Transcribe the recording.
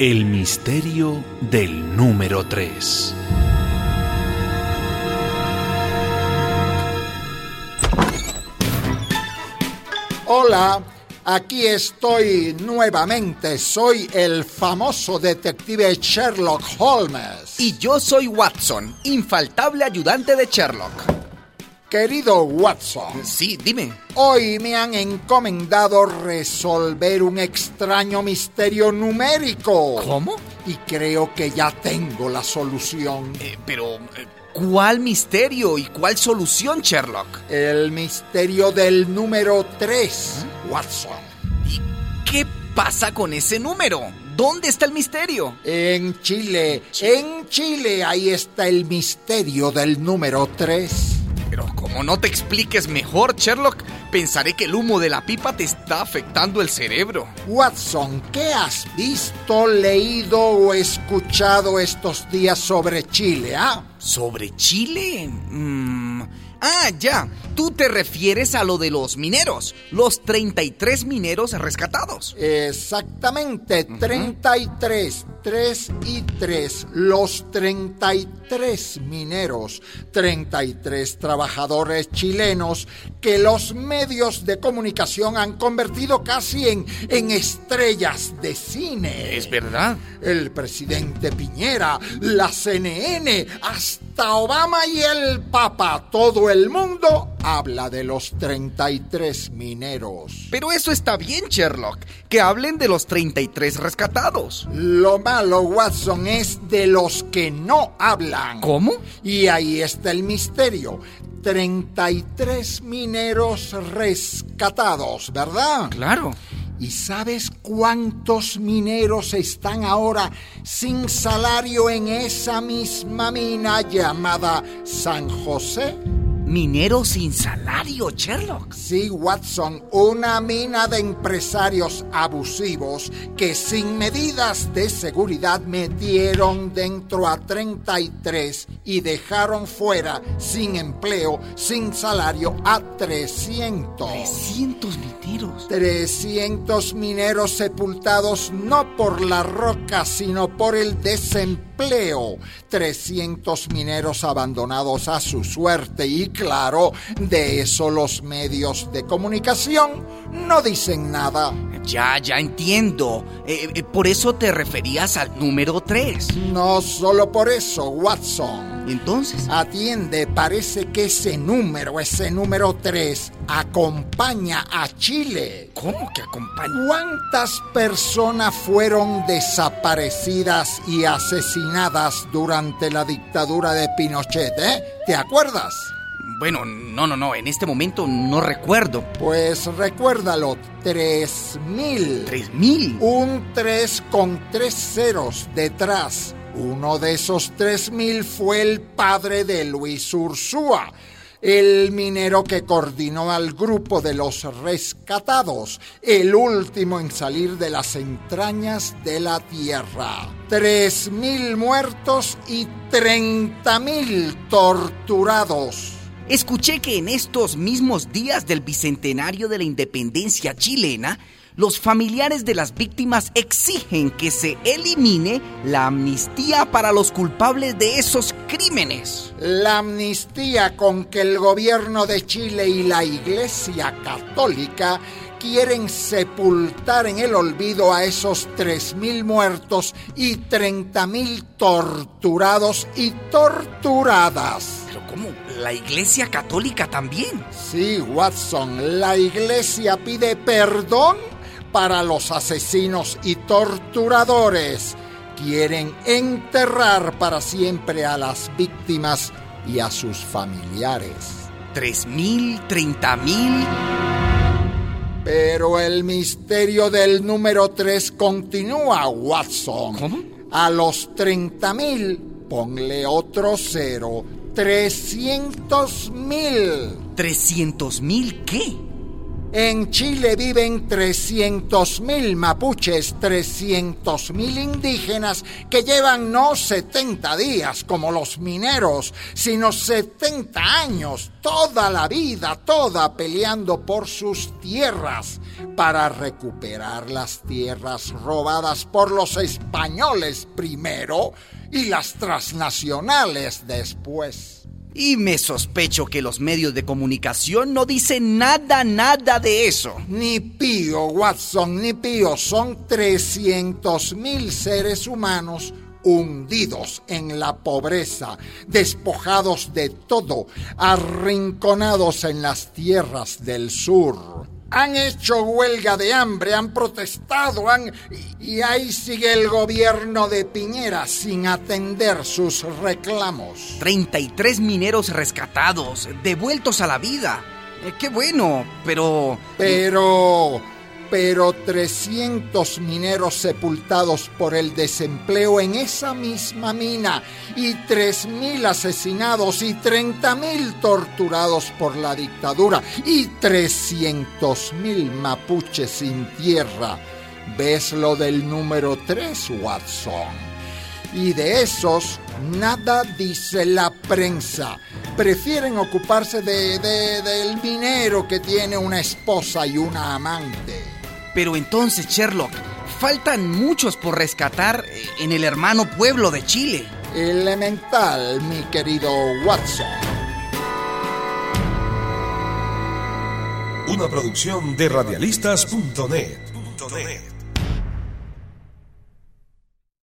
El misterio del número 3. Hola, aquí estoy nuevamente. Soy el famoso detective Sherlock Holmes. Y yo soy Watson, infaltable ayudante de Sherlock. Querido Watson, Sí, dime. hoy me han encomendado resolver un extraño misterio numérico. ¿Cómo? Y creo que ya tengo la solución. Eh, pero, eh, ¿cuál misterio y cuál solución, Sherlock? El misterio del número 3, Watson. ¿Y qué pasa con ese número? ¿Dónde está el misterio? En Chile, en Chile, ahí está el misterio del número 3. Pero como no te expliques mejor, Sherlock, pensaré que el humo de la pipa te está afectando el cerebro. Watson, ¿qué has visto, leído o escuchado estos días sobre Chile, ah? ¿Sobre Chile? Mm, Ah, ya. Tú te refieres a lo de los mineros, los 33 mineros rescatados. Exactamente, 33, 3 y 3, los 33 mineros, 33 trabajadores chilenos que los medios de comunicación han convertido casi en, en estrellas de cine. Es verdad. El presidente Piñera, la CNN, hasta Obama y el Papa, todo el mundo habla de los 33 mineros. Pero eso está bien, Sherlock, que hablen de los 33 rescatados. Lo malo, Watson, es de los que no hablan. ¿Cómo? Y ahí está el misterio. 33 mineros rescatados, ¿verdad? Claro. ¿Y sabes cuántos mineros están ahora sin salario en esa misma mina llamada San José? Mineros sin salario, Sherlock. Sí, Watson, una mina de empresarios abusivos que sin medidas de seguridad metieron dentro a 33 y dejaron fuera sin empleo, sin salario a 300. 300 mineros. 300 mineros sepultados no por la roca, sino por el desempleo. 300 mineros abandonados a su suerte y claro, de eso los medios de comunicación no dicen nada. Ya, ya entiendo. Eh, eh, por eso te referías al número 3. No solo por eso, Watson. Entonces, Atiende, parece que ese número, ese número 3, acompaña a Chile. ¿cómo que acompaña? ¿Cuántas personas fueron desaparecidas y asesinadas durante la dictadura de Pinochet, eh? ¿Te acuerdas? Bueno, no, no, no, en este momento no recuerdo. Pues recuérdalo, 3.000. ¿Tres mil? Un 3 con tres ceros detrás. Uno de esos 3.000 fue el padre de Luis Ursúa, el minero que coordinó al grupo de los rescatados, el último en salir de las entrañas de la tierra. 3.000 muertos y 30.000 torturados. Escuché que en estos mismos días del bicentenario de la independencia chilena, los familiares de las víctimas exigen que se elimine la amnistía para los culpables de esos crímenes. La amnistía con que el gobierno de Chile y la Iglesia Católica quieren sepultar en el olvido a esos 3.000 muertos y 30.000 torturados y torturadas. ¿La Iglesia Católica también? Sí, Watson, la Iglesia pide perdón para los asesinos y torturadores. Quieren enterrar para siempre a las víctimas y a sus familiares. ¿Tres mil? ¿Treinta mil? Pero el misterio del número 3 continúa, Watson. ¿Cómo? A los 30.000, ponle otro cero. 300.000. ¿Trescientos mil qué? En Chile viven 300.000 mapuches, 300.000 indígenas que llevan no 70 días como los mineros, sino 70 años, toda la vida, toda peleando por sus tierras para recuperar las tierras robadas por los españoles primero y las transnacionales después. Y me sospecho que los medios de comunicación no dicen nada, nada de eso. Ni pío, Watson, ni pío. Son 300 mil seres humanos hundidos en la pobreza, despojados de todo, arrinconados en las tierras del sur han hecho huelga de hambre, han protestado, han... Y ahí sigue el gobierno de Piñera sin atender sus reclamos. 33 mineros rescatados, devueltos a la vida. Eh, qué bueno, pero... Pero pero 300 mineros sepultados por el desempleo en esa misma mina y 3.000 asesinados y 30.000 torturados por la dictadura y 300.000 mapuches sin tierra. ¿Ves lo del número 3, Watson? Y de esos nada dice la prensa. Prefieren ocuparse de, del minero que tiene una esposa y una amante. Pero entonces, Sherlock, faltan muchos por rescatar eh, en el hermano pueblo de Chile. Elemental, mi querido Watson. Una producción de radialistas.net.